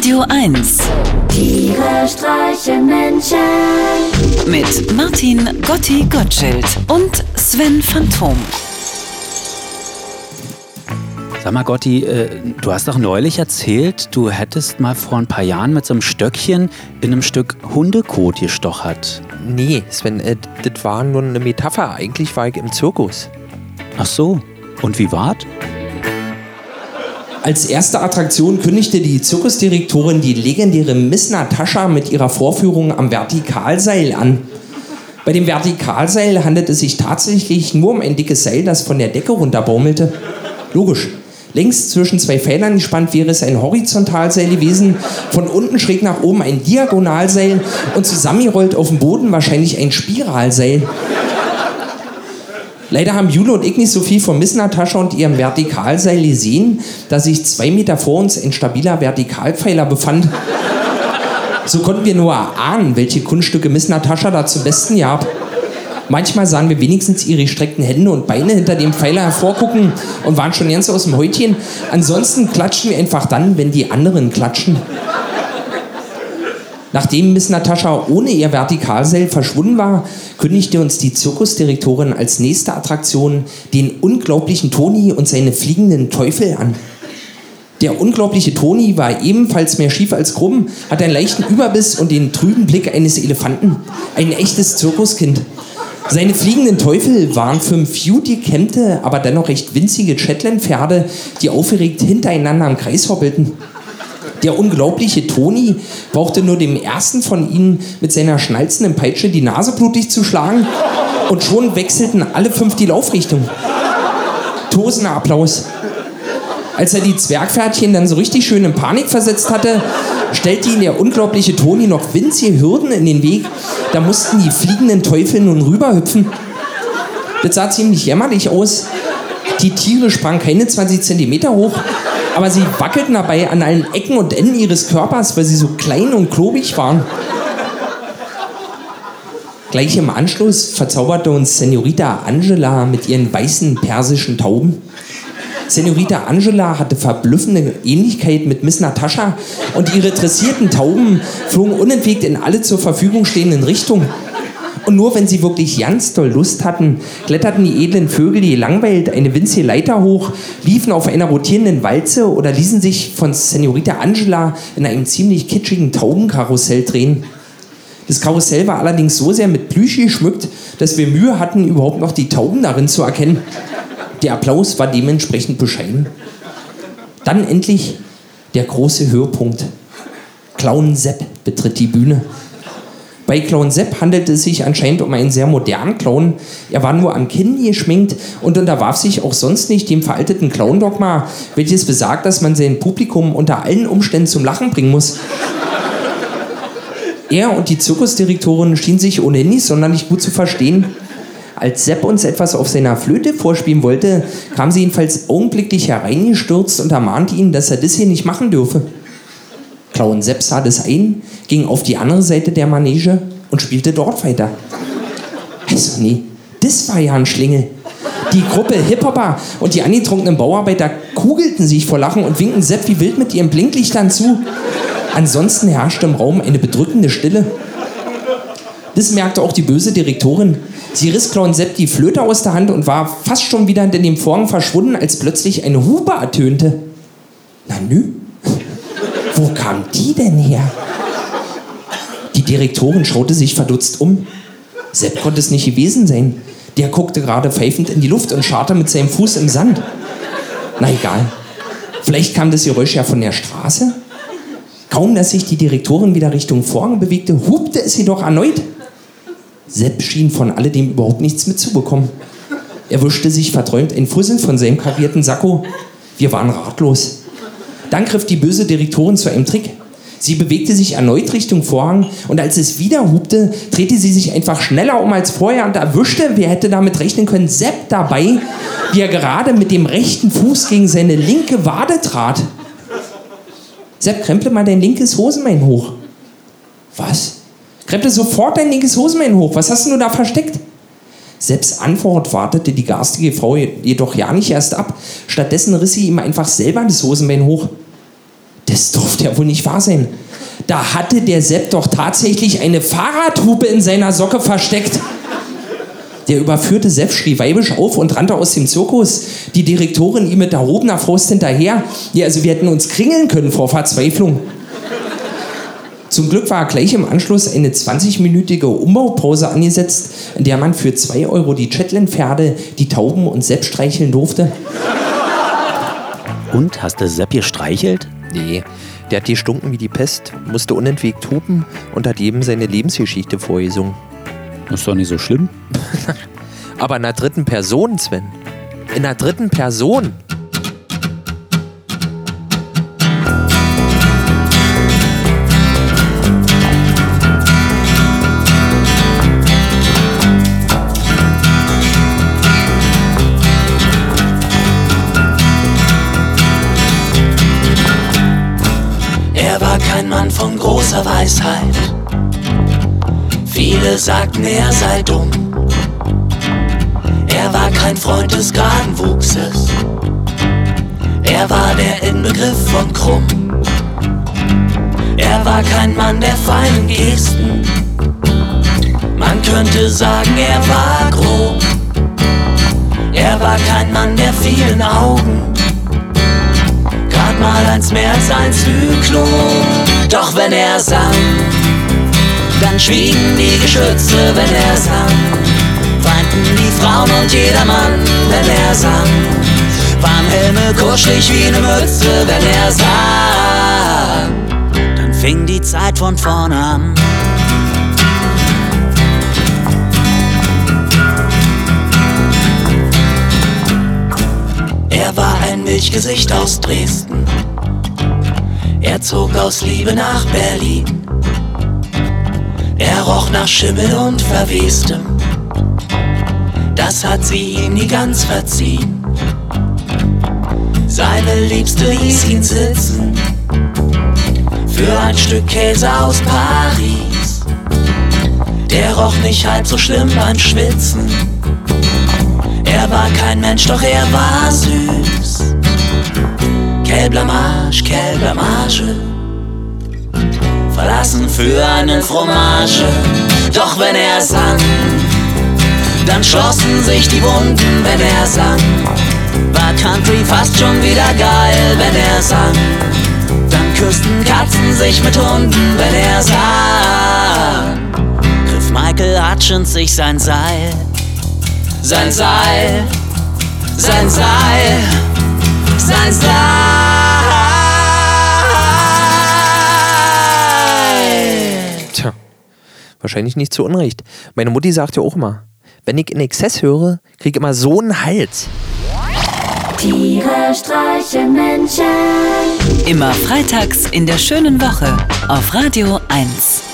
Radio 1 Tiere streichen Menschen. mit Martin Gotti Gottschild und Sven Phantom. Sag mal, Gotti, äh, du hast doch neulich erzählt, du hättest mal vor ein paar Jahren mit so einem Stöckchen in einem Stück Hundekot gestochert. Nee, Sven, äh, das war nur eine Metapher. Eigentlich war ich im Zirkus. Ach so, und wie war's? Als erste Attraktion kündigte die Zirkusdirektorin die legendäre Miss Natascha mit ihrer Vorführung am Vertikalseil an. Bei dem Vertikalseil handelt es sich tatsächlich nur um ein dickes Seil, das von der Decke runterbaumelte. Logisch. Längs zwischen zwei Pfeilern gespannt wäre es ein Horizontalseil gewesen, von unten schräg nach oben ein Diagonalseil und zusammengerollt auf dem Boden wahrscheinlich ein Spiralseil. Leider haben Jule und ich nicht so viel von Miss Natascha und ihrem Vertikalseil gesehen, da sich zwei Meter vor uns ein stabiler Vertikalpfeiler befand. So konnten wir nur erahnen, welche Kunststücke Miss Natascha da zum Besten gab. Manchmal sahen wir wenigstens ihre gestreckten Hände und Beine hinter dem Pfeiler hervorgucken und waren schon ganz aus dem Häutchen. Ansonsten klatschen wir einfach dann, wenn die anderen klatschen. Nachdem Miss Natascha ohne ihr Vertikalseil verschwunden war, kündigte uns die Zirkusdirektorin als nächste Attraktion den unglaublichen Toni und seine fliegenden Teufel an. Der unglaubliche Toni war ebenfalls mehr schief als krumm, hat einen leichten Überbiss und den trüben Blick eines Elefanten. Ein echtes Zirkuskind. Seine fliegenden Teufel waren fünf gut gekämmte, aber dennoch recht winzige Shetland-Pferde, die aufgeregt hintereinander im Kreis hoppelten. Der unglaubliche Toni brauchte nur dem ersten von ihnen mit seiner schnalzenden Peitsche die Nase blutig zu schlagen und schon wechselten alle fünf die Laufrichtung. Tosender Applaus. Als er die Zwergpferdchen dann so richtig schön in Panik versetzt hatte, stellte ihn der unglaubliche Toni noch winzige Hürden in den Weg. Da mussten die fliegenden Teufel nun rüberhüpfen. Das sah ziemlich jämmerlich aus. Die Tiere sprangen keine 20 Zentimeter hoch, aber sie wackelten dabei an allen Ecken und Enden ihres Körpers, weil sie so klein und klobig waren. Gleich im Anschluss verzauberte uns Senorita Angela mit ihren weißen persischen Tauben. Senorita Angela hatte verblüffende Ähnlichkeit mit Miss Natascha und ihre dressierten Tauben flogen unentwegt in alle zur Verfügung stehenden Richtungen. Und nur wenn sie wirklich ganz doll Lust hatten, kletterten die edlen Vögel die langweilt eine winzige Leiter hoch, liefen auf einer rotierenden Walze oder ließen sich von Senorita Angela in einem ziemlich kitschigen Taubenkarussell drehen. Das Karussell war allerdings so sehr mit Plüsch geschmückt, dass wir Mühe hatten, überhaupt noch die Tauben darin zu erkennen. Der Applaus war dementsprechend bescheiden. Dann endlich der große Höhepunkt. Clown Sepp betritt die Bühne. Bei Clown Sepp handelte es sich anscheinend um einen sehr modernen Clown. Er war nur am Kinn geschminkt und unterwarf sich auch sonst nicht dem veralteten Clown-Dogma, welches besagt, dass man sein Publikum unter allen Umständen zum Lachen bringen muss. Er und die Zirkusdirektorin schienen sich ohnehin nicht sonderlich gut zu verstehen. Als Sepp uns etwas auf seiner Flöte vorspielen wollte, kam sie jedenfalls augenblicklich hereingestürzt und ermahnte ihn, dass er das hier nicht machen dürfe. Clown Sepp sah das ein, ging auf die andere Seite der Manege und spielte dort weiter. Also nee, das war ja ein Schlingel. Die Gruppe Hip-Hopper und die angetrunkenen Bauarbeiter kugelten sich vor Lachen und winkten Sepp wie wild mit ihren Blinklichtern zu. Ansonsten herrschte im Raum eine bedrückende Stille. Das merkte auch die böse Direktorin. Sie riss Clown Sepp die Flöte aus der Hand und war fast schon wieder hinter dem Vorhang verschwunden, als plötzlich eine Hupe ertönte. Na nü, wo kam die denn her? Die Direktorin schaute sich verdutzt um. Sepp konnte es nicht gewesen sein. Der guckte gerade pfeifend in die Luft und scharrte mit seinem Fuß im Sand. Na egal. Vielleicht kam das Geräusch ja von der Straße? Kaum, dass sich die Direktorin wieder Richtung Vorhang bewegte, hupte es jedoch erneut. Sepp schien von alledem überhaupt nichts mitzubekommen. Er wischte sich verträumt ein Fussel von seinem karierten Sakko. Wir waren ratlos. Dann griff die böse Direktorin zu einem Trick. Sie bewegte sich erneut Richtung Vorhang und als es wieder hupte, drehte sie sich einfach schneller um als vorher und erwischte, wer hätte damit rechnen können, Sepp dabei, wie er gerade mit dem rechten Fuß gegen seine linke Wade trat. Sepp, kremple mal dein linkes Hosenbein hoch. Was? Kremple sofort dein linkes Hosenbein hoch. Was hast du da versteckt? Selbst Antwort wartete die garstige Frau jedoch ja nicht erst ab. Stattdessen riss sie ihm einfach selber das Hosenbein hoch. Das durfte ja wohl nicht wahr sein. Da hatte der Sepp doch tatsächlich eine Fahrradhupe in seiner Socke versteckt. Der überführte Sepp schrie weibisch auf und rannte aus dem Zirkus. Die Direktorin ihm mit erhobener Faust hinterher. Ja, also wir hätten uns kringeln können vor Verzweiflung. Zum Glück war gleich im Anschluss eine 20-minütige Umbaupause angesetzt, in der man für 2 Euro die Shetland-Pferde, die Tauben und Sepp streicheln durfte. Und, hast du Sepp gestreichelt? Nee, der hat gestunken wie die Pest, musste unentwegt hupen und hat jedem seine Lebensgeschichte vorgesungen. Ist doch nicht so schlimm. Aber in der dritten Person, Sven. In der dritten Person. Mann von großer Weisheit. Viele sagten, er sei dumm. Er war kein Freund des geraden. Er war der Inbegriff von krumm. Er war kein Mann der feinen Gesten. Man könnte sagen, er war grob. Er war kein Mann der vielen Augen. Mal eins mehr als ein Zyklon. Doch wenn er sang, dann schwiegen die Geschütze, wenn er sang. Weinten die Frauen und jedermann, wenn er sang. Waren Helme kuschelig wie eine Mütze, wenn er sang. Dann fing die Zeit von vorne an. Er war ein Milchgesicht aus Dresden. Er zog aus Liebe nach Berlin. Er roch nach Schimmel und Verwestem. Das hat sie ihm nie ganz verziehen. Seine Liebste hieß ihn sitzen. Für ein Stück Käse aus Paris. Der roch nicht halb so schlimm beim Schwitzen. Er war kein Mensch, doch er war süß. Quelle Blamage, quelle Blamage. Verlassen für eine Fromage. Doch wenn er sang, dann schlossen sich die Wunden, wenn er sang. War Country fast schon wieder geil, wenn er sang. Dann küssten Katzen sich mit Hunden, wenn er sang. Griff Michael Hutchins sich sein Seil sein Seil, sein Seil, sein Seil. Tja, wahrscheinlich nicht zu Unrecht. Meine Mutti sagt ja auch immer, wenn ich in Exzess höre, krieg ich immer so einen Hals. Tiere streichen Menschen. Immer freitags in der schönen Woche auf Radio 1.